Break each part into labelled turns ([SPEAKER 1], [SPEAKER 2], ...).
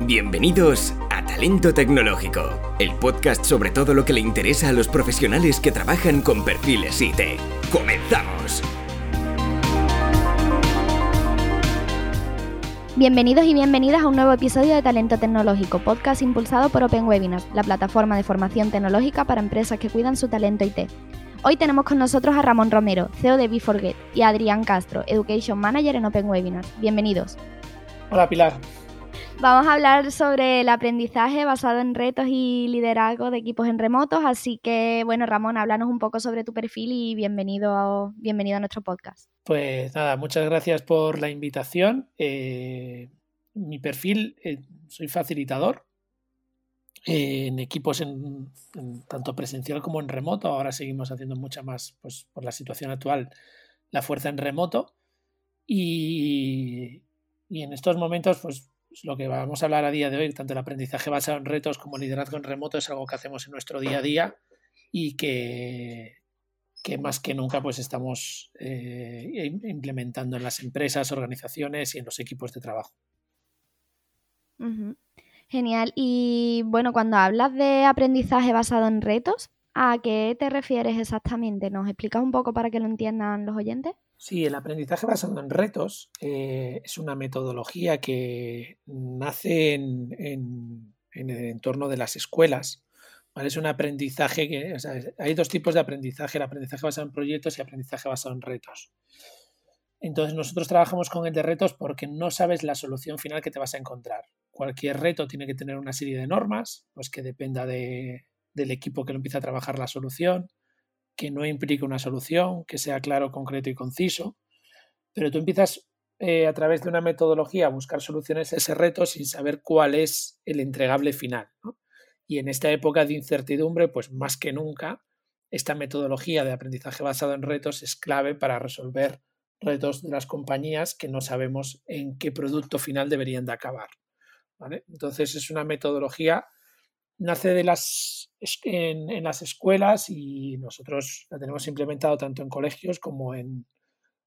[SPEAKER 1] Bienvenidos a Talento Tecnológico, el podcast sobre todo lo que le interesa a los profesionales que trabajan con perfiles IT. ¡Comenzamos!
[SPEAKER 2] Bienvenidos y bienvenidas a un nuevo episodio de Talento Tecnológico, podcast impulsado por Open Webinars, la plataforma de formación tecnológica para empresas que cuidan su talento IT. Hoy tenemos con nosotros a Ramón Romero, CEO de BeForget, y a Adrián Castro, Education Manager en Open Webinars. Bienvenidos.
[SPEAKER 3] Hola Pilar.
[SPEAKER 2] Vamos a hablar sobre el aprendizaje basado en retos y liderazgo de equipos en remotos, así que bueno, Ramón, háblanos un poco sobre tu perfil y bienvenido a, bienvenido a nuestro podcast.
[SPEAKER 3] Pues nada, muchas gracias por la invitación. Eh, mi perfil, eh, soy facilitador eh, en equipos en, tanto presencial como en remoto. Ahora seguimos haciendo mucha más, pues por la situación actual, la fuerza en remoto. Y, y en estos momentos, pues lo que vamos a hablar a día de hoy, tanto el aprendizaje basado en retos como el liderazgo en remoto, es algo que hacemos en nuestro día a día y que, que más que nunca pues estamos eh, implementando en las empresas, organizaciones y en los equipos de trabajo.
[SPEAKER 2] Genial. Y bueno, cuando hablas de aprendizaje basado en retos, ¿a qué te refieres exactamente? ¿Nos explicas un poco para que lo entiendan los oyentes?
[SPEAKER 3] Sí, el aprendizaje basado en retos eh, es una metodología que nace en, el entorno de las escuelas. Es un aprendizaje que. hay dos tipos de aprendizaje: el aprendizaje basado en proyectos y el aprendizaje basado en retos. Entonces, nosotros trabajamos con el de retos porque no sabes la solución final que te vas a encontrar. Cualquier reto tiene que tener una serie de normas, pues que dependa del equipo que lo empieza a trabajar la solución que no implique una solución, que sea claro, concreto y conciso, pero tú empiezas eh, a través de una metodología a buscar soluciones a ese reto sin saber cuál es el entregable final. Y en esta época de incertidumbre, pues más que nunca, esta metodología de aprendizaje basado en retos es clave para resolver retos de las compañías que no sabemos en qué producto final deberían de acabar. Entonces es una metodología nace de las, en, las escuelas y nosotros la tenemos implementado tanto en colegios como en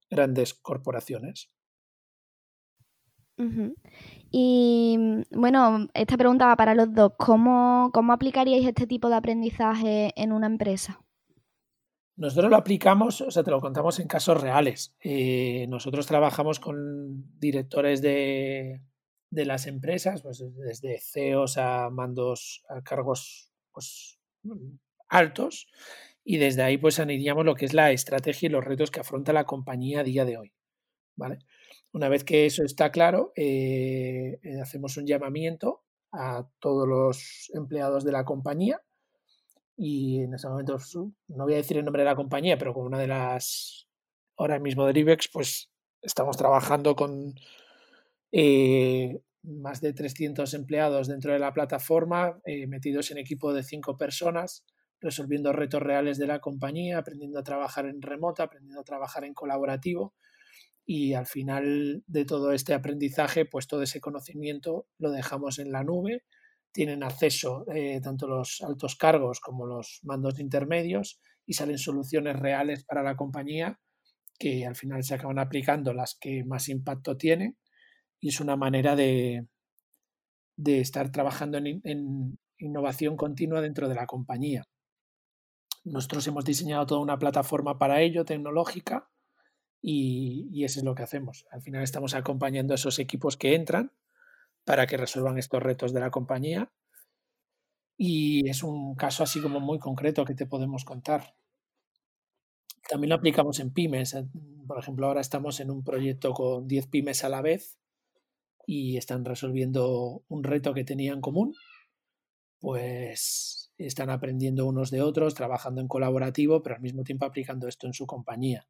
[SPEAKER 3] grandes corporaciones.
[SPEAKER 2] Y bueno, esta pregunta va para los dos. ¿Cómo, ¿Cómo aplicaríais este tipo de aprendizaje en una empresa?
[SPEAKER 3] Nosotros lo aplicamos, o sea, te lo contamos en casos reales. Eh, nosotros trabajamos con directores de, de las empresas, pues desde CEOs a mandos, a cargos pues, altos, y desde ahí pues aniríamos lo que es la estrategia y los retos que afronta la compañía a día de hoy. ¿vale? Una vez que eso está claro, eh, eh, hacemos un llamamiento a todos los empleados de la compañía y en ese momento, pues, no voy a decir el nombre de la compañía, pero con una de las, ahora mismo de IBEX, pues estamos trabajando con eh, más de 300 empleados dentro de la plataforma, eh, metidos en equipo de cinco personas, resolviendo retos reales de la compañía, aprendiendo a trabajar en remoto, aprendiendo a trabajar en colaborativo. Y al final de todo este aprendizaje, pues todo ese conocimiento lo dejamos en la nube, tienen acceso eh, tanto los altos cargos como los mandos intermedios y salen soluciones reales para la compañía que al final se acaban aplicando las que más impacto tienen y es una manera de, de estar trabajando en, innovación continua dentro de la compañía. Nosotros hemos diseñado toda una plataforma para ello, tecnológica, y, y, eso es lo que hacemos. Al final estamos acompañando a esos equipos que entran para que resuelvan estos retos de la compañía. Y es un caso así como muy concreto que te podemos contar. También lo aplicamos en pymes. Por ejemplo, ahora estamos en un proyecto con 10 pymes a la vez y están resolviendo un reto que tenían en común, pues están aprendiendo unos de otros, trabajando en colaborativo, pero al mismo tiempo aplicando esto en su compañía.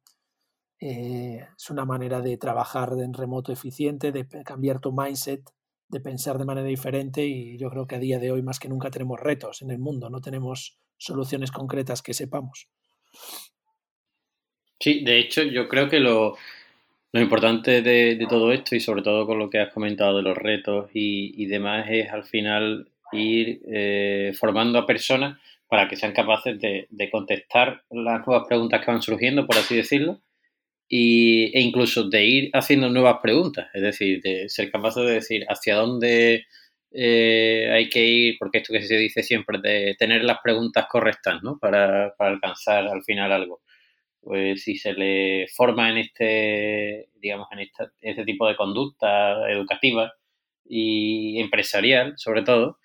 [SPEAKER 3] Eh, es una manera de trabajar en remoto eficiente, de cambiar tu mindset, de pensar de manera diferente y yo creo que a día de hoy más que nunca tenemos retos en el mundo, no tenemos soluciones concretas que sepamos.
[SPEAKER 4] Sí, de hecho yo creo que lo, lo importante de, todo esto y sobre todo con lo que has comentado de los retos y, demás es al final ir eh, formando a personas para que sean capaces de, contestar las nuevas preguntas que van surgiendo, por así decirlo, y, e incluso de ir haciendo nuevas preguntas, es decir, de ser capaces de decir hacia dónde eh, hay que ir, porque esto que se dice siempre, de tener las preguntas correctas, ¿no? Para alcanzar al final algo. Pues si se le forma en este, digamos, en este tipo de conducta educativa y empresarial, sobre todo,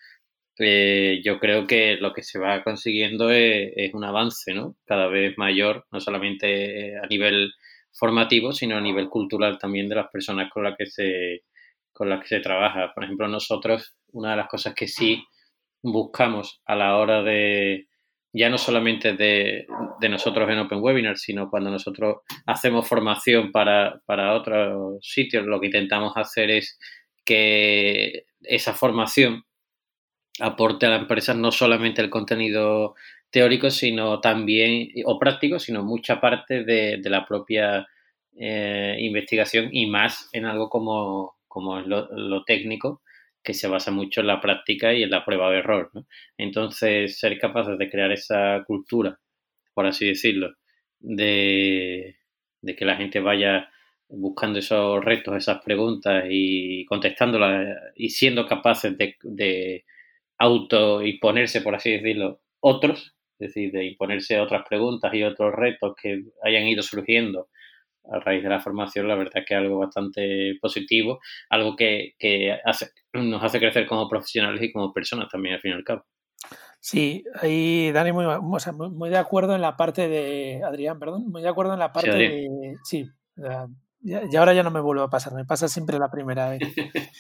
[SPEAKER 4] eh, yo creo que lo que se va consiguiendo es, un avance, ¿no? Cada vez mayor, no solamente a nivel formativo, sino a nivel cultural también de las personas con las que se, con las que se trabaja. Por ejemplo, nosotros, una de las cosas que sí buscamos a la hora de, ya no solamente de, nosotros en Open Webinar, sino cuando nosotros hacemos formación para, para otros sitios, lo que intentamos hacer es que esa formación aporte a la empresa no solamente el contenido teórico, sino también, o práctico, sino mucha parte de, la propia eh, investigación y más en algo como, como lo, técnico, que se basa mucho en la práctica y en la prueba de error. Entonces, ser capaces de crear esa cultura, por así decirlo, de, que la gente vaya buscando esos retos, esas preguntas y contestándolas y siendo capaces de, de auto ponerse por así decirlo, otros, es decir, de imponerse otras preguntas y otros retos que hayan ido surgiendo a raíz de la formación, la verdad es que es algo bastante positivo, algo que, hace, nos hace crecer como profesionales y como personas también, al fin y al cabo.
[SPEAKER 3] Sí, ahí Dani, muy, muy de acuerdo en la parte de, Adrián, perdón, muy de acuerdo en la parte de, sí, y ahora ya no me vuelvo a pasar, me pasa siempre la primera vez.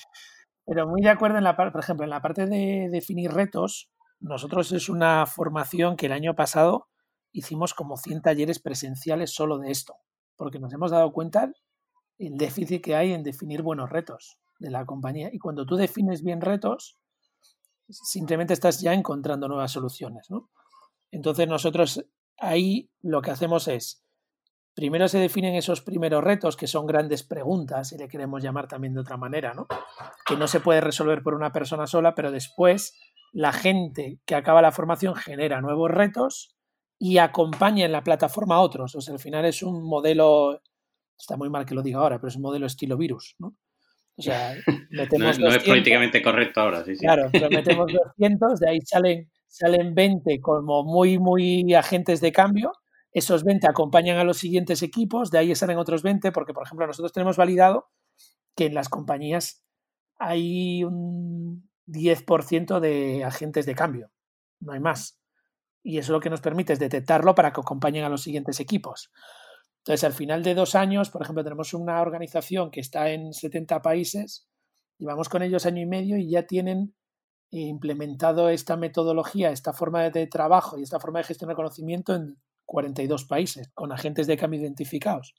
[SPEAKER 3] Pero muy de acuerdo en la parte, por ejemplo, en la parte de definir retos, nosotros es una formación que el año pasado hicimos como 100 talleres presenciales solo de esto, porque nos hemos dado cuenta el déficit que hay en definir buenos retos de la compañía. Y cuando tú defines bien retos, simplemente estás ya encontrando nuevas soluciones. ¿no? Entonces nosotros ahí lo que hacemos es primero se definen esos primeros retos, que son grandes preguntas, si le queremos llamar también de otra manera, ¿no? que no se puede resolver por una persona sola, pero después la gente que acaba la formación genera nuevos retos y acompaña en la plataforma a otros. O sea, al final es un modelo, está muy mal que lo diga ahora, pero es un modelo estilo virus, ¿no?
[SPEAKER 4] O sea, metemos no, es políticamente correcto ahora, sí, sí.
[SPEAKER 3] Claro, pero metemos 200, de ahí salen, salen 20 como muy, muy agentes de cambio esos 20 acompañan a los siguientes equipos, de ahí salen otros 20, porque por ejemplo nosotros tenemos validado que en las compañías hay un 10% de agentes de cambio, no hay más. Y eso lo que nos permite es detectarlo para que acompañen a los siguientes equipos. Entonces, al final de dos años, por ejemplo, tenemos una organización que está en 70 países, llevamos con ellos año y medio y ya tienen implementado esta metodología, esta forma de trabajo y esta forma de gestionar conocimiento en 42 países con agentes de cambio identificados.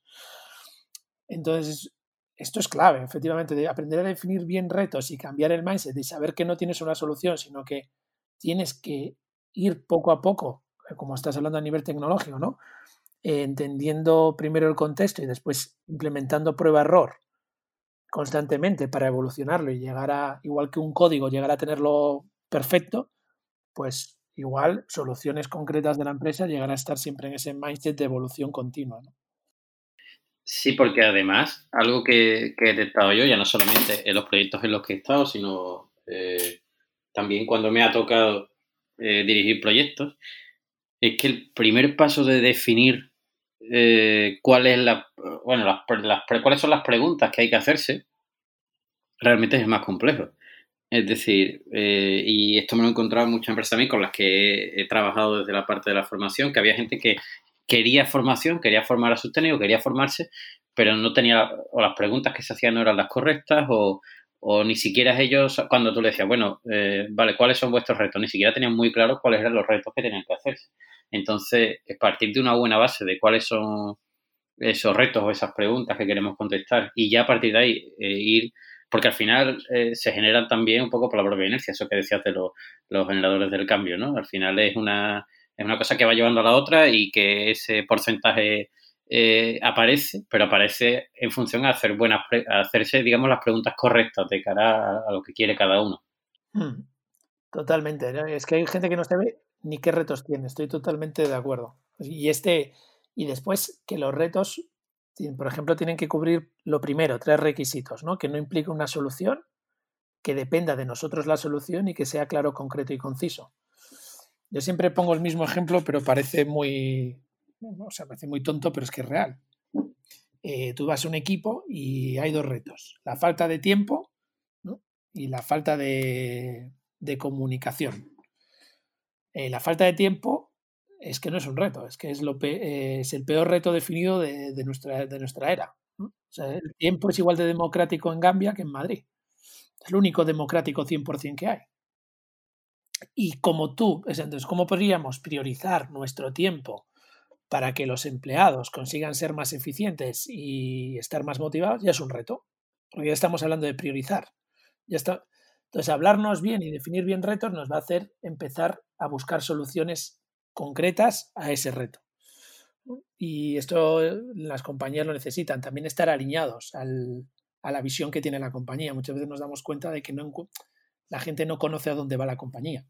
[SPEAKER 3] Entonces, esto es clave, efectivamente, de aprender a definir bien retos y cambiar el mindset, de saber que no tienes una solución, sino que tienes que ir poco a poco, como estás hablando a nivel tecnológico, ¿no? Eh, entendiendo primero el contexto y después implementando prueba-error constantemente para evolucionarlo y llegar a, igual que un código, llegar a tenerlo perfecto, pues igual soluciones concretas de la empresa llegan a estar siempre en ese mindset de evolución continua.
[SPEAKER 4] Sí, porque además, algo que, he detectado yo, ya no solamente en los proyectos en los que he estado, sino eh, también cuando me ha tocado eh, dirigir proyectos, es que el primer paso de definir eh, cuál es la, bueno, las, cuáles son las preguntas que hay que hacerse, realmente es más complejo. Es decir, eh, y esto me lo he encontrado en muchas empresas también con las que he, trabajado desde la parte de la formación, que había gente que quería formación, quería formar a sus técnicos, quería formarse, pero no tenía, o las preguntas que se hacían no eran las correctas, o, ni siquiera ellos, cuando tú le decías, bueno, eh, vale, ¿cuáles son vuestros retos? Ni siquiera tenían muy claro cuáles eran los retos que tenían que hacerse. Entonces, partir de una buena base de cuáles son esos retos o esas preguntas que queremos contestar, y ya a partir de ahí eh, ir porque al final eh, se generan también un poco por la propia inercia, eso que decías de los generadores del cambio, ¿no? Al final es una, es una cosa que va llevando a la otra y que ese porcentaje eh, aparece, pero aparece en función de hacer buenas, hacerse, digamos, las preguntas correctas de cara a, lo que quiere cada uno.
[SPEAKER 3] Hmm. Totalmente. Es que hay gente que no sabe ni qué retos tiene. Estoy totalmente de acuerdo. Y este, y después que los retos por ejemplo, tienen que cubrir lo primero, tres requisitos, ¿no? Que no implique una solución, que dependa de nosotros la solución y que sea claro, concreto y conciso. Yo siempre pongo el mismo ejemplo, pero parece muy, o sea, parece muy tonto, pero es que es real. Eh, tú vas a un equipo y hay dos retos. La falta de tiempo y la falta de, comunicación. Eh, la falta de tiempo es que no es un reto, es que es, lo es el peor reto definido de, nuestra, de nuestra era. el tiempo es igual de democrático en Gambia que en Madrid. Es el único democrático 100% que hay. Y como tú, entonces, ¿cómo podríamos priorizar nuestro tiempo para que los empleados consigan ser más eficientes y estar más motivados? Ya es un reto, porque ya estamos hablando de priorizar. Ya está. Entonces, hablarnos bien y definir bien retos nos va a hacer empezar a buscar soluciones concretas a ese reto. Y esto las compañías lo necesitan, también estar alineados a la visión que tiene la compañía. Muchas veces nos damos cuenta de que la gente no conoce a dónde va la compañía.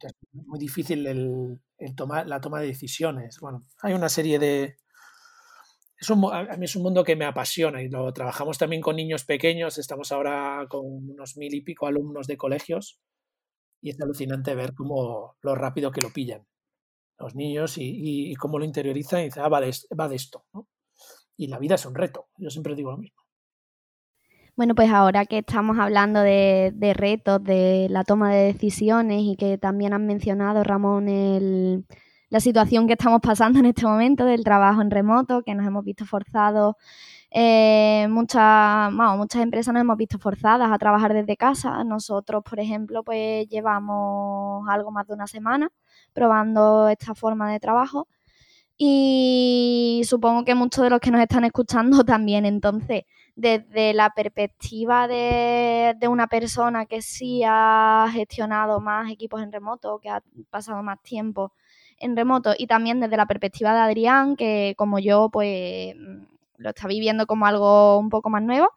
[SPEAKER 3] Es muy difícil el, tomar, la toma de decisiones. Bueno, hay una serie de... Es un, a mí es un mundo que me apasiona y lo trabajamos también con niños pequeños. Estamos ahora con unos mil y pico alumnos de colegios y es alucinante ver cómo lo rápido que lo pillan los niños y, cómo lo interiorizan y dicen, ah, vale, va de esto. Y la vida es un reto, yo siempre digo lo mismo.
[SPEAKER 2] Bueno, pues ahora que estamos hablando de, retos, de la toma de decisiones y que también han mencionado, Ramón, el, la situación que estamos pasando en este momento del trabajo en remoto, que nos hemos visto forzados, eh, muchas, muchas empresas nos hemos visto forzadas a trabajar desde casa. Nosotros, por ejemplo, pues llevamos algo más de una semana probando esta forma de trabajo y supongo que muchos de los que nos están escuchando también. Entonces, desde la perspectiva de, una persona que sí ha gestionado más equipos en remoto, que ha pasado más tiempo en remoto, y también desde la perspectiva de Adrián, que como yo, pues lo está viviendo como algo un poco más nuevo,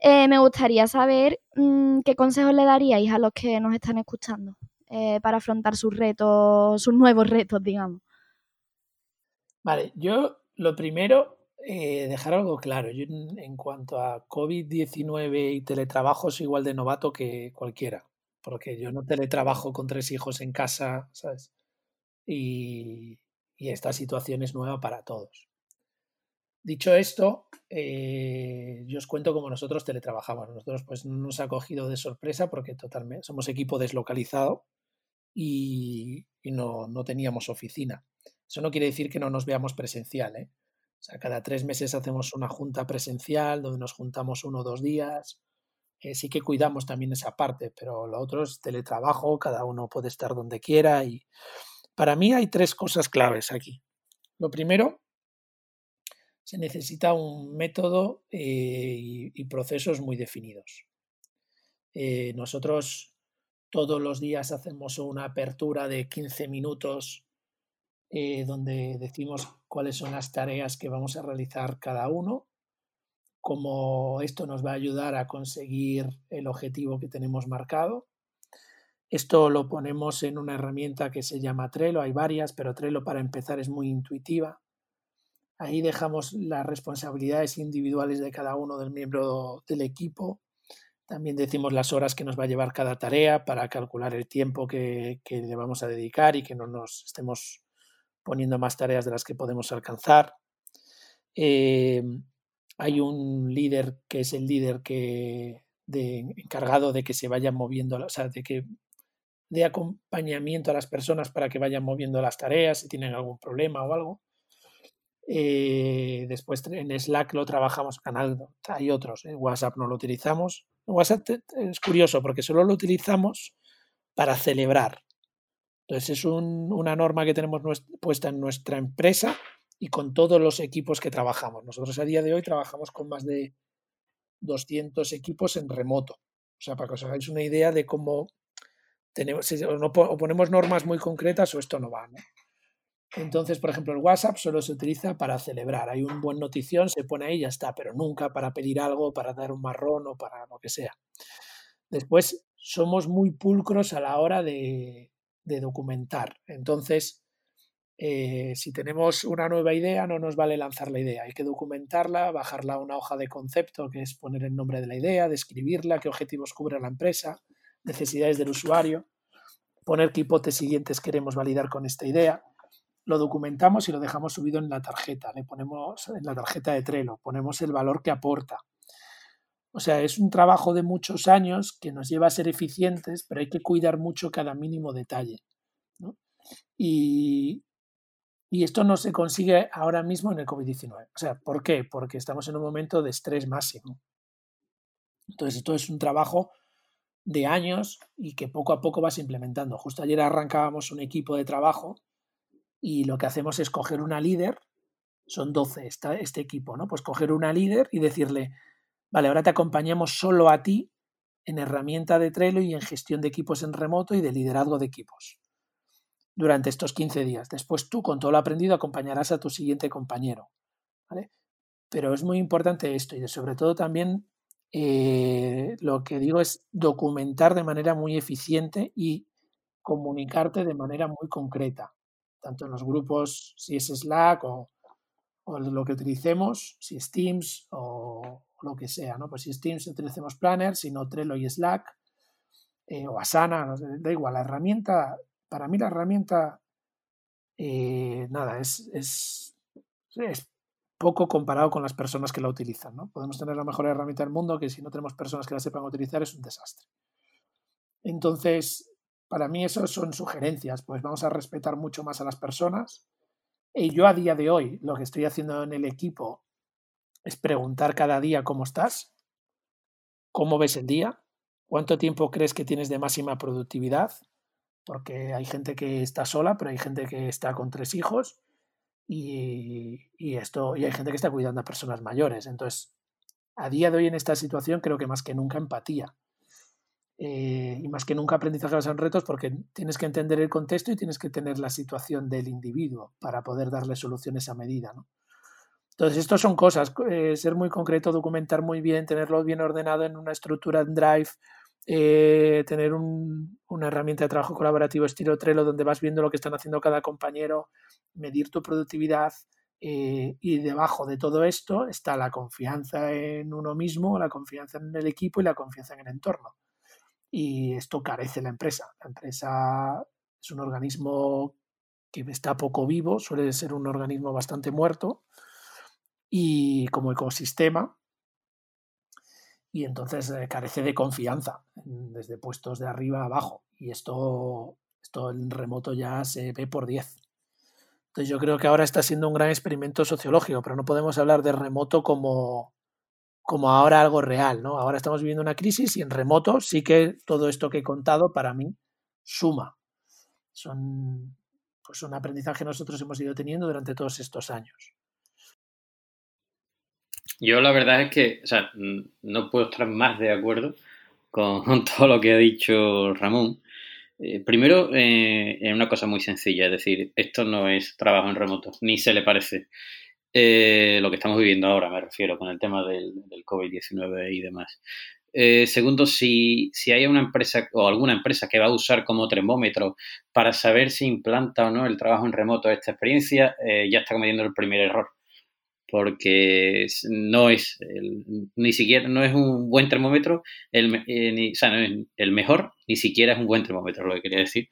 [SPEAKER 2] eh, me gustaría saber mm, qué consejos le daríais a los que nos están escuchando eh, para afrontar sus retos, sus nuevos retos, digamos.
[SPEAKER 3] Vale, yo lo primero eh, dejar algo claro. Yo, en cuanto a COVID-19 y teletrabajo, soy igual de novato que cualquiera, porque yo no teletrabajo con tres hijos en casa, ¿sabes? Y, esta situación es nueva para todos. Dicho esto, eh, yo os cuento cómo nosotros teletrabajamos. Nosotros pues no nos ha cogido de sorpresa porque totalmente somos equipo deslocalizado y, no, no, teníamos oficina. Eso no quiere decir que no nos veamos presencial, ¿eh? O sea, cada tres meses hacemos una junta presencial donde nos juntamos uno o dos días. Eh, sí que cuidamos también esa parte, pero lo otro es teletrabajo, cada uno puede estar donde quiera. Y para mí hay tres cosas claves aquí. Lo primero, se necesita un método eh, y, procesos muy definidos. Eh, nosotros todos los días hacemos una apertura de 15 minutos donde decimos cuáles son las tareas que vamos a realizar cada uno, cómo esto nos va a ayudar a conseguir el objetivo que tenemos marcado. Esto lo ponemos en una herramienta que se llama Trello, hay varias, pero Trello para empezar es muy intuitiva. Ahí dejamos las responsabilidades individuales de cada uno del miembro del equipo. También decimos las horas que nos va a llevar cada tarea para calcular el tiempo que, que le vamos a dedicar y que no nos estemos poniendo más tareas de las que podemos alcanzar. Em, hay un líder que es el líder que encargado de que se vayan moviendo, o sea, de que de acompañamiento a las personas para que vayan moviendo las tareas si tienen algún problema o algo. Eh, después en Slack lo trabajamos, canal, hay otros, en WhatsApp no lo utilizamos. WhatsApp es curioso porque solo lo utilizamos para celebrar. Entonces es una norma que tenemos puesta en nuestra empresa y con todos los equipos que trabajamos. Nosotros a día de hoy trabajamos con más de 200 equipos en remoto. O sea, para que os hagáis una idea de cómo tenemos, o, ponemos normas muy concretas o esto no va. Entonces, por ejemplo, el WhatsApp solo se utiliza para celebrar. Hay un buen notición, se pone ahí y ya está, pero nunca para pedir algo, para dar un marrón o para lo que sea. Después, somos muy pulcros a la hora de, de documentar. Entonces, eh, si tenemos una nueva idea, no nos vale lanzar la idea, hay que documentarla, bajarla a una hoja de concepto, que es poner el nombre de la idea, describirla, qué objetivos cubre la empresa, necesidades del usuario, poner qué hipótesis siguientes queremos validar con esta idea. Lo documentamos y lo dejamos subido en la tarjeta, le ponemos en la tarjeta de Trello, ponemos el valor que aporta. O sea, es un trabajo de muchos años que nos lleva a ser eficientes, pero hay que cuidar mucho cada mínimo detalle. Y, y esto no se consigue ahora mismo en el COVID-19. O sea, ¿por qué? Porque estamos en un momento de estrés máximo. Entonces, esto es un trabajo de años y que poco a poco vas implementando. Justo ayer arrancábamos un equipo de trabajo y lo que hacemos es coger una líder, son 12 este equipo, ¿no? Pues coger una líder y decirle, vale, ahora te acompañamos solo a ti en herramienta de Trello y en gestión de equipos en remoto y de liderazgo de equipos durante estos 15 días. Después tú, con todo lo aprendido, acompañarás a tu siguiente compañero. ¿vale? Pero es muy importante esto y sobre todo también eh, lo que digo es documentar de manera muy eficiente y comunicarte de manera muy concreta, tanto en los grupos, si es Slack o, lo que utilicemos, si es Teams o, lo que sea, ¿no? Pues si es Teams utilicemos Planner, si no Trello y Slack eh, o Asana, da igual, la herramienta para mí la herramienta, eh, nada, es, es, poco comparado con las personas que la utilizan. ¿no? Podemos tener la mejor herramienta del mundo que si no tenemos personas que la sepan utilizar es un desastre. Entonces, para mí eso son sugerencias, pues vamos a respetar mucho más a las personas. Y yo a día de hoy lo que estoy haciendo en el equipo es preguntar cada día cómo estás, cómo ves el día, cuánto tiempo crees que tienes de máxima productividad, porque hay gente que está sola, pero hay gente que está con tres hijos y, esto, y hay gente que está cuidando a personas mayores. Entonces, a día de hoy en esta situación creo que más que nunca empatía. Eh, y más que nunca aprendizaje son retos porque tienes que entender el contexto y tienes que tener la situación del individuo para poder darle soluciones a medida. Entonces, esto son cosas, eh, ser muy concreto, documentar muy bien, tenerlo bien ordenado en una estructura en Drive, eh, tener una herramienta de trabajo colaborativo estilo Trello donde vas viendo lo que están haciendo cada compañero, medir tu productividad eh, y debajo de todo esto está la confianza en uno mismo, la confianza en el equipo y la confianza en el entorno. Y esto carece la empresa. La empresa es un organismo que está poco vivo, suele ser un organismo bastante muerto y como ecosistema y entonces eh, carece de confianza desde puestos de arriba a abajo. Y esto, esto en remoto ya se ve por 10. Entonces yo creo que ahora está siendo un gran experimento sociológico, pero no podemos hablar de remoto como, como ahora algo real. ¿no? Ahora estamos viviendo una crisis y en remoto sí que todo esto que he contado para mí suma. Son pues un aprendizaje que nosotros hemos ido teniendo durante todos estos años.
[SPEAKER 4] Yo la verdad es que, o sea, no puedo estar más de acuerdo con, todo lo que ha dicho Ramón. Eh, primero, eh, en una cosa muy sencilla, es decir, esto no es trabajo en remoto, ni se le parece. Eh, lo que estamos viviendo ahora, me refiero, con el tema del, COVID-19 y demás. segundo, si, si hay una empresa o alguna empresa que va a usar como termómetro para saber si implanta o no el trabajo en remoto esta experiencia, ya está cometiendo el primer error porque no es ni siquiera no es un buen termómetro, el, eh, o sea, no es el mejor, ni siquiera es un buen termómetro, lo que quería decir,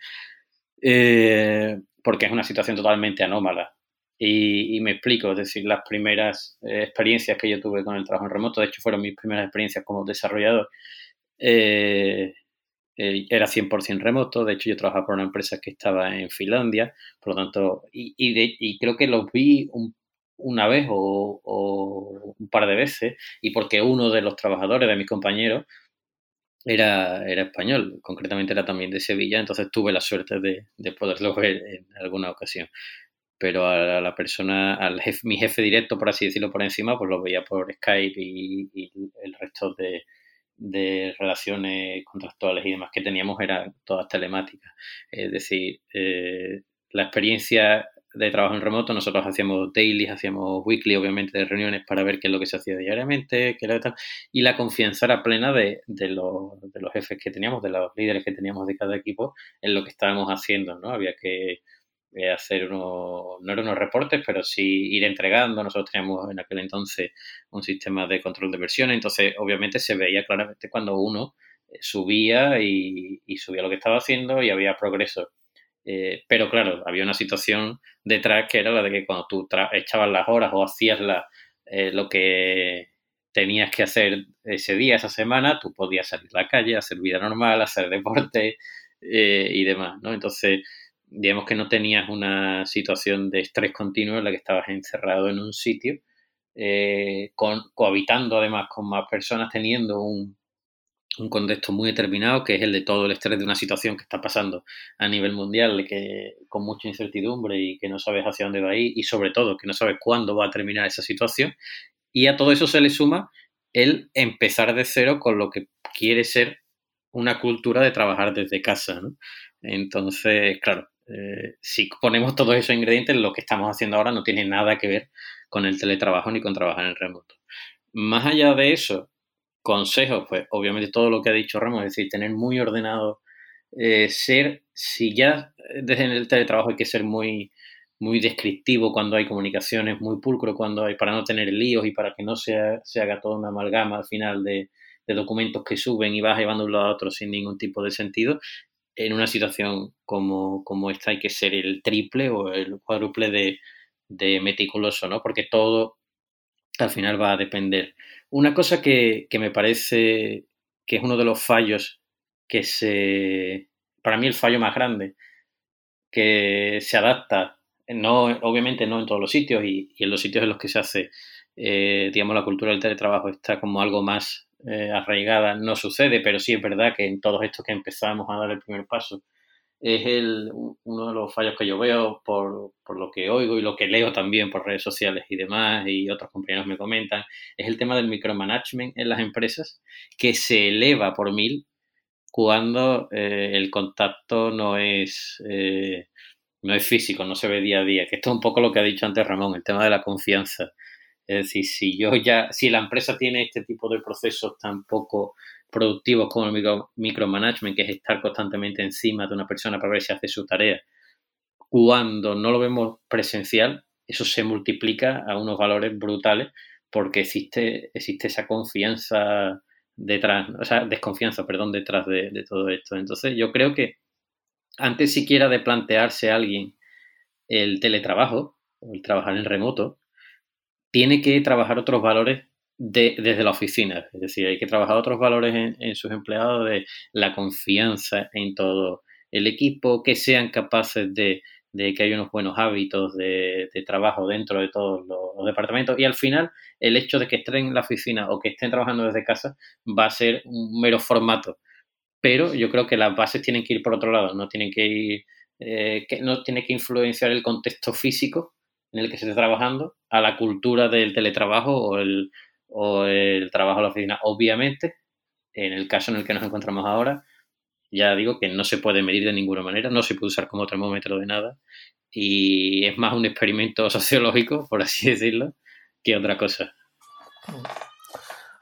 [SPEAKER 4] eh, porque es una situación totalmente anómala. Y, me explico, es decir, las primeras eh, experiencias que yo tuve con el trabajo en remoto, de hecho fueron mis primeras experiencias como desarrollador, era 100% remoto, de hecho yo trabajaba por una empresa que estaba en Finlandia, por lo tanto, y, creo que lo vi un una vez o, un par de veces y porque uno de los trabajadores de mis compañeros era, era español, concretamente era también de Sevilla, entonces tuve la suerte de, poderlo ver en alguna ocasión. Pero a la persona, al jefe, mi jefe directo, por así decirlo, por encima, pues lo veía por Skype y, el resto de, relaciones contractuales y demás que teníamos eran todas telemáticas. Es decir, eh, la experiencia de trabajo en remoto, nosotros hacíamos daily, hacíamos weekly, obviamente, de reuniones para ver qué es lo que se hacía diariamente, qué era tal, y la confianza era plena de, de, los, de los jefes que teníamos, de los líderes que teníamos de cada equipo en lo que estábamos haciendo, ¿no? Había que, eh, hacer unos, no eran unos reportes, pero sí ir entregando. Nosotros teníamos en aquel entonces un sistema de control de versiones, entonces obviamente se veía claramente cuando uno eh, subía y, subía lo que estaba haciendo y había progreso. Eh, pero claro, había una situación detrás que era la de que cuando tú echabas las horas o hacías la, lo que tenías que hacer ese día, esa semana, tú podías salir a la calle, hacer vida normal, hacer deporte y demás, ¿no? Entonces, digamos que no tenías una situación de estrés continuo en la que estabas encerrado en un sitio, eh, con, cohabitando además con más personas, teniendo un, un, contexto muy determinado, que es el de todo el estrés de una situación que está pasando a nivel mundial, que, con mucha incertidumbre y que no sabes hacia dónde va a ir, y sobre todo que no sabes cuándo va a terminar esa situación. Y a todo eso se le suma el empezar de cero con lo que quiere ser una cultura de trabajar desde casa. Entonces, claro, eh, si ponemos todos esos ingredientes, lo que estamos haciendo ahora no tiene nada que ver con el teletrabajo ni con trabajar en remoto. Más allá de eso, consejos, pues obviamente todo lo que ha dicho Ramos, es decir, tener muy ordenado, eh, ser, si ya desde el teletrabajo hay que ser muy, muy descriptivo cuando hay comunicaciones, muy pulcro cuando hay, para no tener líos y para que no se, se haga toda una amalgama al final de, de documentos que suben y vas llevando de un lado a otro sin ningún tipo de sentido en una situación como, como, esta hay que ser el triple o el cuádruple de, de, meticuloso, ¿no? Porque todo al final va a depender. Una cosa que, que, me parece que es uno de los fallos que se... Para mí el fallo más grande, que se adapta, no, obviamente no en todos los sitios y, en los sitios en los que se hace, eh, digamos, la cultura del teletrabajo está como algo más eh, arraigada no sucede, pero sí es verdad que en todos estos que empezamos a dar el primer paso es el, uno de los fallos que yo veo por, por, lo que oigo y lo que leo también por redes sociales y demás, y otros compañeros me comentan, es el tema del micromanagement en las empresas, que se eleva por mil cuando eh, el contacto no es, eh, no es físico, no se ve día a día, que esto es un poco lo que ha dicho antes Ramón, el tema de la confianza. Es decir, si yo ya, si la empresa tiene este tipo de procesos tan poco productivos como el micromanagement, que es estar constantemente encima de una persona para ver si hace su tarea, cuando no lo vemos presencial, eso se multiplica a unos valores brutales porque existe, existe esa confianza detrás, o sea, desconfianza, perdón, detrás de, de todo esto. Entonces, yo creo que antes siquiera de plantearse a alguien el teletrabajo o el trabajar en remoto, tiene que trabajar otros valores desde la oficina. Es decir, hay que trabajar otros valores en, sus empleados de la confianza en todo el equipo, que sean capaces de, que haya unos buenos hábitos de, trabajo dentro de todos los, departamentos. Y al final, el hecho de que estén en la oficina o que estén trabajando desde casa va a ser un mero formato. Pero yo creo que las bases tienen que ir por otro lado, no tienen que ir, eh, que no tiene que influenciar el contexto físico en el que se esté trabajando a la cultura del teletrabajo o el, o el trabajo a la oficina. Obviamente, en el caso en el que nos encontramos ahora, ya digo que no se puede medir de ninguna manera, no se puede usar como termómetro de nada y es más un experimento sociológico, por así decirlo, que otra cosa.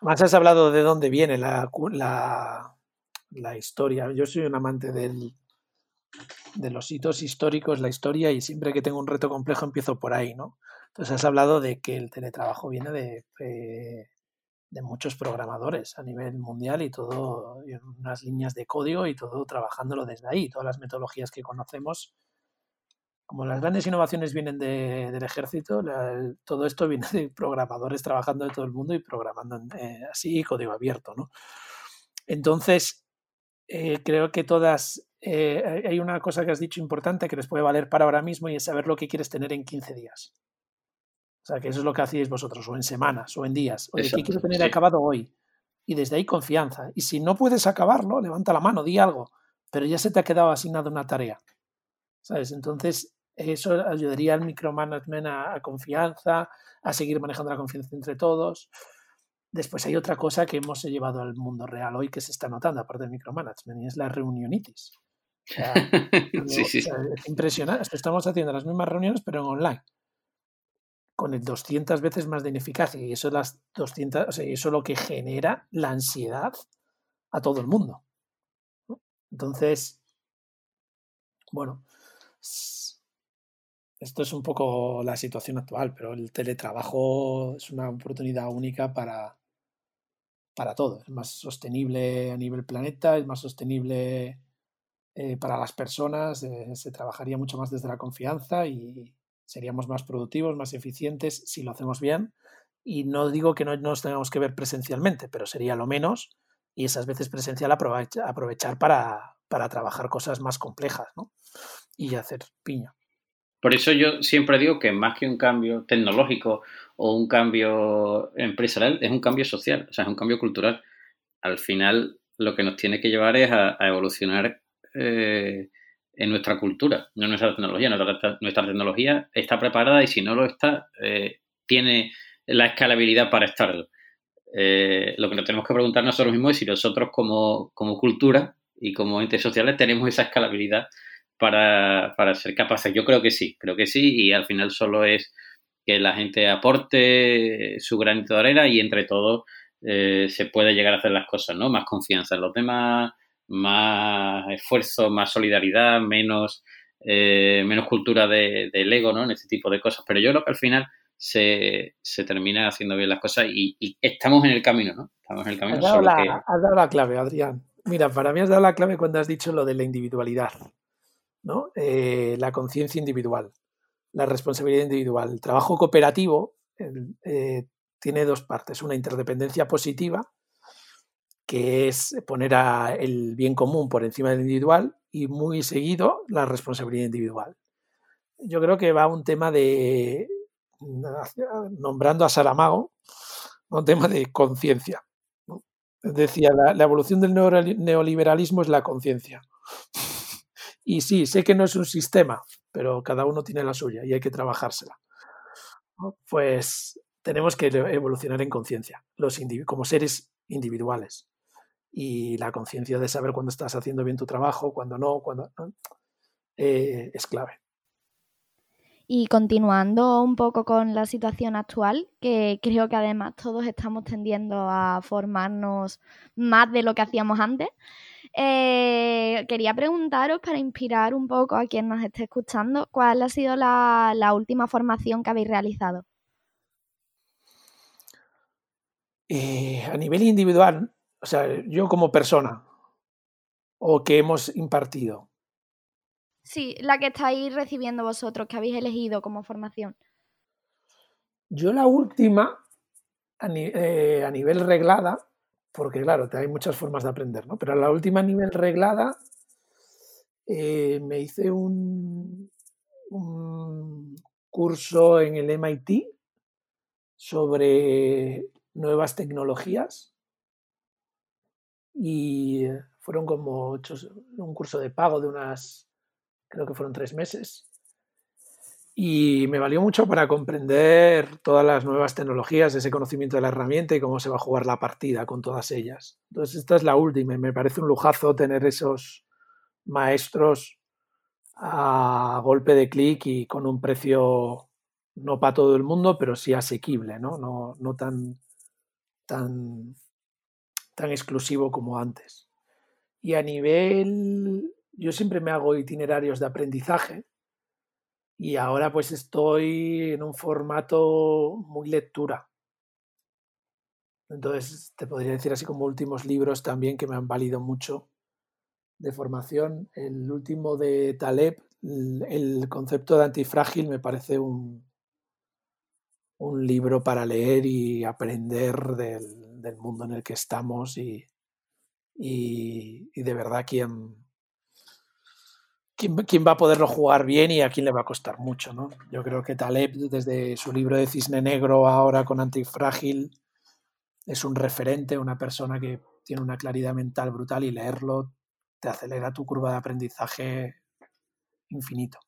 [SPEAKER 3] Más has hablado de dónde viene la, la, la historia. Yo soy un amante del, de los hitos históricos, la historia, y siempre que tengo un reto complejo empiezo por ahí, ¿no? Entonces has hablado de que el teletrabajo viene de, de, muchos programadores a nivel mundial y todo, y unas líneas de código y todo trabajándolo desde ahí. Todas las metodologías que conocemos, como las grandes innovaciones vienen del ejército, todo esto viene de programadores trabajando de todo el mundo y programando eh, así código abierto, ¿no? Entonces, eh, creo que todas eh, hay una cosa que has dicho importante que les puede valer para ahora mismo y es saber lo que quieres tener en 15 días. O sea, que eso es lo que hacéis vosotros, o en semanas, o en días. Oye, ¿qué quiero tener acabado hoy? Y desde ahí confianza. Y si no puedes acabarlo, levanta la mano, di algo. Pero ya se te ha quedado asignada una tarea. ¿Sabes? Entonces, eso ayudaría al micromanagement a, a confianza, a seguir manejando la confianza entre todos. Después hay otra cosa que hemos llevado al mundo real hoy que se está notando, aparte del micromanagement, y es la reunionitis.
[SPEAKER 4] sí, sí.
[SPEAKER 3] es impresionante. Estamos haciendo las mismas reuniones, pero en online. Con el 200 veces más de ineficacia. Y eso, las 200, o sea, eso es lo que genera la ansiedad a todo el mundo. Entonces, bueno, esto es un poco la situación actual, pero el teletrabajo es una oportunidad única para, para todo. Es más sostenible a nivel planeta, es más sostenible eh, para las personas, eh, se trabajaría mucho más desde la confianza y seríamos más productivos, más eficientes si lo hacemos bien. Y no digo que no nos tengamos que ver presencialmente, pero sería lo menos y esas veces presencial aprovechar para, para trabajar cosas más complejas ¿no? y hacer piña.
[SPEAKER 4] Por eso yo siempre digo que más que un cambio tecnológico o un cambio empresarial, es un cambio social, o sea, es un cambio cultural. Al final, lo que nos tiene que llevar es a, evolucionar eh, en nuestra cultura, no en nuestra tecnología. Nuestra, tecnología está preparada y si no lo está, eh, tiene la escalabilidad para estarlo. Eh, lo que nos tenemos que preguntar nosotros mismos es si nosotros como, como cultura y como entes sociales tenemos esa escalabilidad para, para ser capaces. Yo creo que sí, creo que sí, y al final solo es que la gente aporte su granito de arena y entre todos se puede llegar a hacer las cosas, ¿no? Más confianza en los demás, más esfuerzo, más solidaridad, menos, eh, menos cultura de, del ego, ¿no? En este tipo de cosas. Pero yo creo que al final se, se termina haciendo bien las cosas y, estamos en el camino, ¿no? Estamos en el camino.
[SPEAKER 3] Has dado, la, has dado la clave, Adrián. Mira, para mí has dado la clave cuando has dicho lo de la individualidad, ¿no? Eh, la conciencia individual, la responsabilidad individual. El trabajo cooperativo eh, tiene dos partes, una interdependencia positiva, que es poner a el bien común por encima del individual, y muy seguido la responsabilidad individual. Yo creo que va un tema de, nombrando a Saramago, un tema de conciencia. Decía, la, evolución del neoliberalismo es la conciencia. Y sí, sé que no es un sistema, pero cada uno tiene la suya y hay que trabajársela. Pues tenemos que evolucionar en conciencia, como seres individuales. Y la conciencia de saber cuándo estás haciendo bien tu trabajo, cuándo no, cuando eh, es clave.
[SPEAKER 2] Y continuando un poco con la situación actual, que creo que además todos estamos tendiendo a formarnos más de lo que hacíamos antes, eh, quería preguntaros para inspirar un poco a quien nos esté escuchando, ¿cuál ha sido la, última formación que habéis realizado?
[SPEAKER 3] Eh, a nivel individual, o sea, yo como persona, o que hemos impartido.
[SPEAKER 2] Sí, la que estáis recibiendo vosotros, que habéis elegido como formación.
[SPEAKER 3] Yo la última, a, eh, nivel reglada, porque claro, hay muchas formas de aprender, ¿no? Pero la última a nivel reglada, eh, me hice un, un curso en el MIT sobre nuevas tecnologías y fueron como un curso de pago de unas creo que fueron tres meses. Y me valió mucho para comprender todas las nuevas tecnologías, ese conocimiento de la herramienta y cómo se va a jugar la partida con todas ellas. Entonces, esta es la última y me parece un lujazo tener esos maestros a golpe de clic y con un precio no para todo el mundo, pero sí asequible, ¿no? No, no tan, tan, tan exclusivo como antes. Y a nivel yo siempre me hago itinerarios de aprendizaje y ahora pues estoy en un formato muy lectura. Entonces te podría decir así como últimos libros también que me han valido mucho de formación. El último de Taleb, el concepto de antifrágil me parece un, un libro para leer y aprender del, del mundo en el que estamos y, y, de verdad quien, quién, va a poderlo jugar bien y a quién le va a costar mucho, ¿no? Yo creo que Taleb, desde su libro de Cisne Negro, ahora con Antifrágil, es un referente, una persona que tiene una claridad mental brutal y leerlo te acelera tu curva de aprendizaje infinito.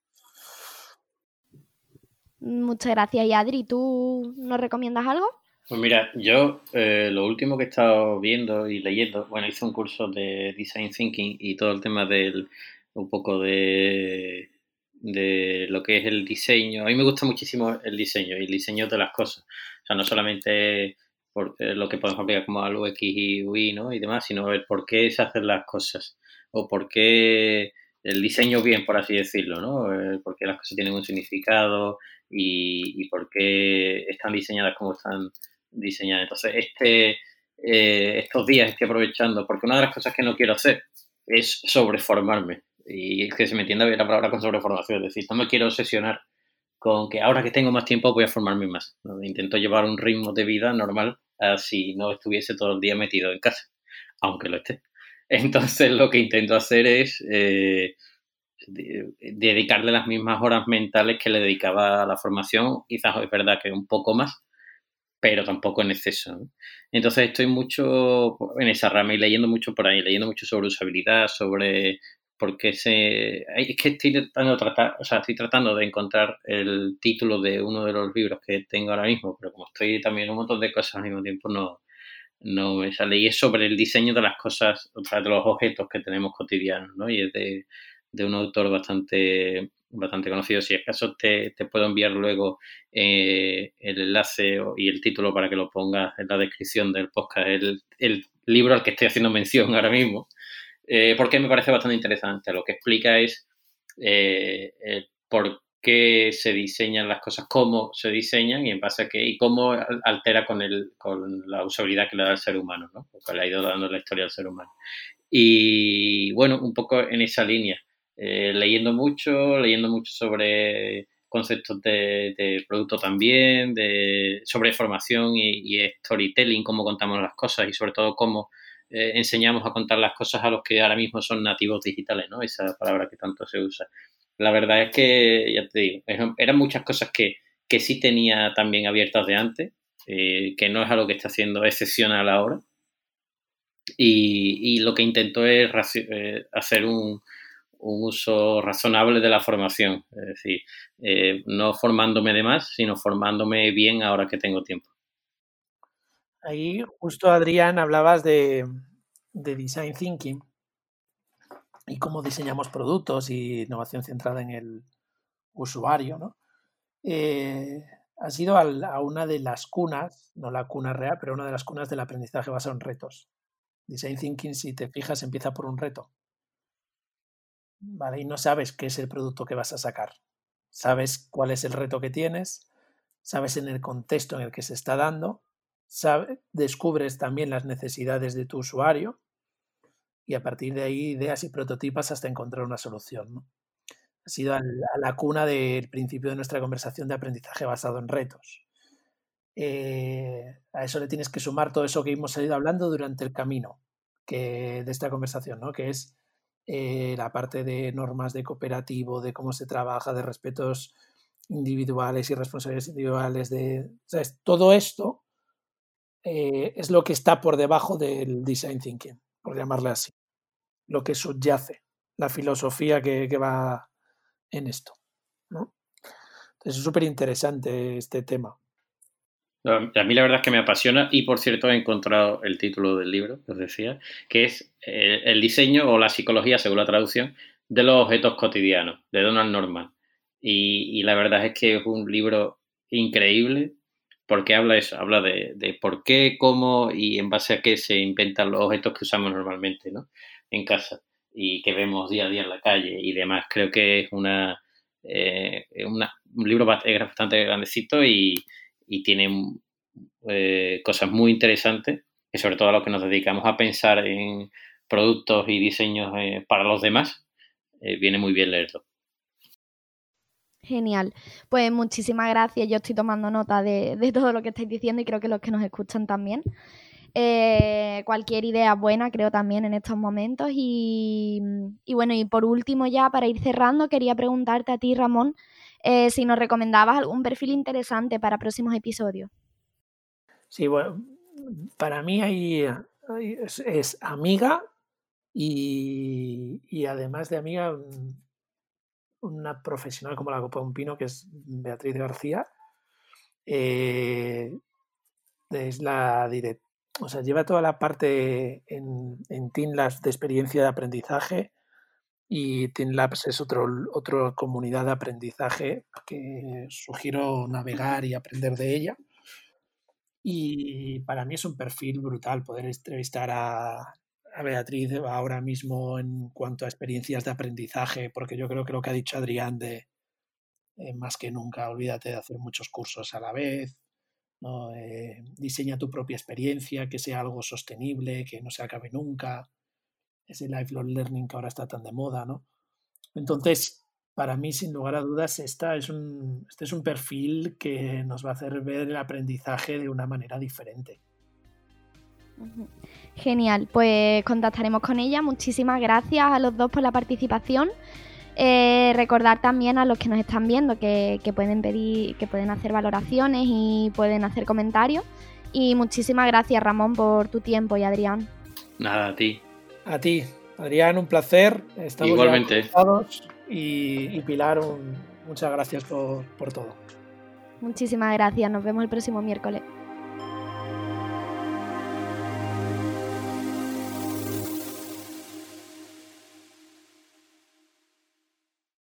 [SPEAKER 2] Muchas gracias. Y Adri, ¿tú nos recomiendas algo?
[SPEAKER 4] Pues mira, yo eh, lo último que he estado viendo y leyendo, bueno, hice un curso de Design Thinking y todo el tema del un poco de, de lo que es el diseño. A mí me gusta muchísimo el diseño y el diseño de las cosas. O sea, no solamente por eh, lo que podemos aplicar como al UX y UI ¿no? y demás, sino el por qué se hacen las cosas o por qué el diseño bien, por así decirlo, ¿no? Eh, por qué las cosas tienen un significado y, y por qué están diseñadas como están diseñadas. Entonces, este, eh, estos días estoy aprovechando, porque una de las cosas que no quiero hacer es sobreformarme. Y que se me entiende bien la palabra con sobreformación, es decir, no me quiero obsesionar con que ahora que tengo más tiempo voy a formarme más. Intento llevar un ritmo de vida normal, así no estuviese todo el día metido en casa, aunque lo esté. Entonces lo que intento hacer es eh, dedicarle las mismas horas mentales que le dedicaba a la formación, quizás es verdad que un poco más, pero tampoco en exceso. Entonces estoy mucho en esa rama y leyendo mucho por ahí, leyendo mucho sobre usabilidad, sobre por qué se... Es que estoy tratando, tratar, o sea, estoy tratando de encontrar el título de uno de los libros que tengo ahora mismo, pero como estoy también en un montón de cosas al mismo tiempo, no, no me sale. Y es sobre el diseño de las cosas, o sea, de los objetos que tenemos cotidianos, ¿no? Y es de, de un autor bastante bastante conocido. Si es caso, te, te puedo enviar luego eh, el enlace y el título para que lo pongas en la descripción del podcast, el, libro al que estoy haciendo mención ahora mismo, eh, porque me parece bastante interesante. Lo que explica es eh, por qué se diseñan las cosas, cómo se diseñan y en base a qué, y cómo altera con, la usabilidad que le da el ser humano, ¿no? porque le ha ido dando la historia al ser humano. Y bueno, un poco en esa línea. Eh, leyendo mucho, leyendo mucho sobre conceptos de, producto también, de, sobre formación y, storytelling, cómo contamos las cosas y sobre todo cómo eh, enseñamos a contar las cosas a los que ahora mismo son nativos digitales, ¿no? Esa palabra que tanto se usa. La verdad es que, ya te digo, eran muchas cosas que, que sí tenía también abiertas de antes, eh, que no es algo que está haciendo excepcional ahora. Y, y lo que intento es hacer un, un uso razonable de la formación, es decir, eh, no formándome de más, sino formándome bien ahora que tengo tiempo.
[SPEAKER 3] Ahí justo Adrián hablabas de, design thinking y cómo diseñamos productos y innovación centrada en el usuario, ¿no? Eh, ha sido a una de las cunas, no la cuna real, pero una de las cunas del aprendizaje basado en retos. Design thinking, si te fijas, empieza por un reto. ¿Vale? Y no sabes qué es el producto que vas a sacar. Sabes cuál es el reto que tienes, sabes en el contexto en el que se está dando, descubres también las necesidades de tu usuario y a partir de ahí ideas y prototipas hasta encontrar una solución. Ha sido a la cuna del principio de nuestra conversación de aprendizaje basado en retos. Eh, a eso le tienes que sumar todo eso que hemos ido hablando durante el camino que, de esta conversación, ¿no? que es eh, la parte de normas de cooperativo, de cómo se trabaja, de respetos individuales y responsabilidades individuales, de todo esto eh, es lo que está por debajo del design thinking, por llamarle así, lo que subyace, la filosofía que, va en esto. Entonces es súper interesante este tema.
[SPEAKER 4] A mí la verdad es que me apasiona y por cierto he encontrado el título del libro, os decía, que es eh, El diseño o la psicología, según la traducción, de los objetos cotidianos, de Donald Norman. Y, la verdad es que es un libro increíble porque habla eso, habla de, por qué, cómo y en base a qué se inventan los objetos que usamos normalmente ¿no? en casa y que vemos día a día en la calle y demás. Creo que es una, eh, un libro bastante grandecito y, y tiene eh, cosas muy interesantes, y sobre todo a lo que nos dedicamos a pensar en productos y diseños eh, para los demás, eh, viene muy bien leerlo.
[SPEAKER 2] Genial. Pues muchísimas gracias. Yo estoy tomando nota de, todo lo que estáis diciendo y creo que los que nos escuchan también. cualquier idea buena, creo también en estos momentos. Y, bueno, y por último, ya para ir cerrando, quería preguntarte a ti, Ramón, eh, si nos recomendabas algún perfil interesante para próximos episodios.
[SPEAKER 3] Sí, bueno, para mí hay, es, amiga y, además de amiga, una profesional como la Copa Un Pino, que es Beatriz García. Eh, es la directora, o sea, lleva toda la parte en, en TINLAS de experiencia de aprendizaje y TeamLabs es otro, otra comunidad de aprendizaje que sugiero navegar y aprender de ella. Y para mí es un perfil brutal poder entrevistar a, a Beatriz ahora mismo en cuanto a experiencias de aprendizaje, porque yo creo que lo que ha dicho Adrián de eh, más que nunca, olvídate de hacer muchos cursos a la vez, ¿no? Eh, diseña tu propia experiencia, que sea algo sostenible, que no se acabe nunca, ese lifelong learning que ahora está tan de moda, ¿no? Entonces, para mí, sin lugar a dudas, esta es un, este es un perfil que nos va a hacer ver el aprendizaje de una manera diferente.
[SPEAKER 2] Genial, pues contactaremos con ella. Muchísimas gracias a los dos por la participación. Eh, recordar también a los que nos están viendo que, pueden pedir, que pueden hacer valoraciones y pueden hacer comentarios. Y muchísimas gracias, Ramón, por tu tiempo y Adrián.
[SPEAKER 4] Nada, a ti.
[SPEAKER 3] A ti, Adrián, un placer.
[SPEAKER 4] Estamos Igualmente.
[SPEAKER 3] Y, y, Pilar, muchas gracias por todo.
[SPEAKER 2] Muchísimas gracias. Nos vemos el próximo miércoles.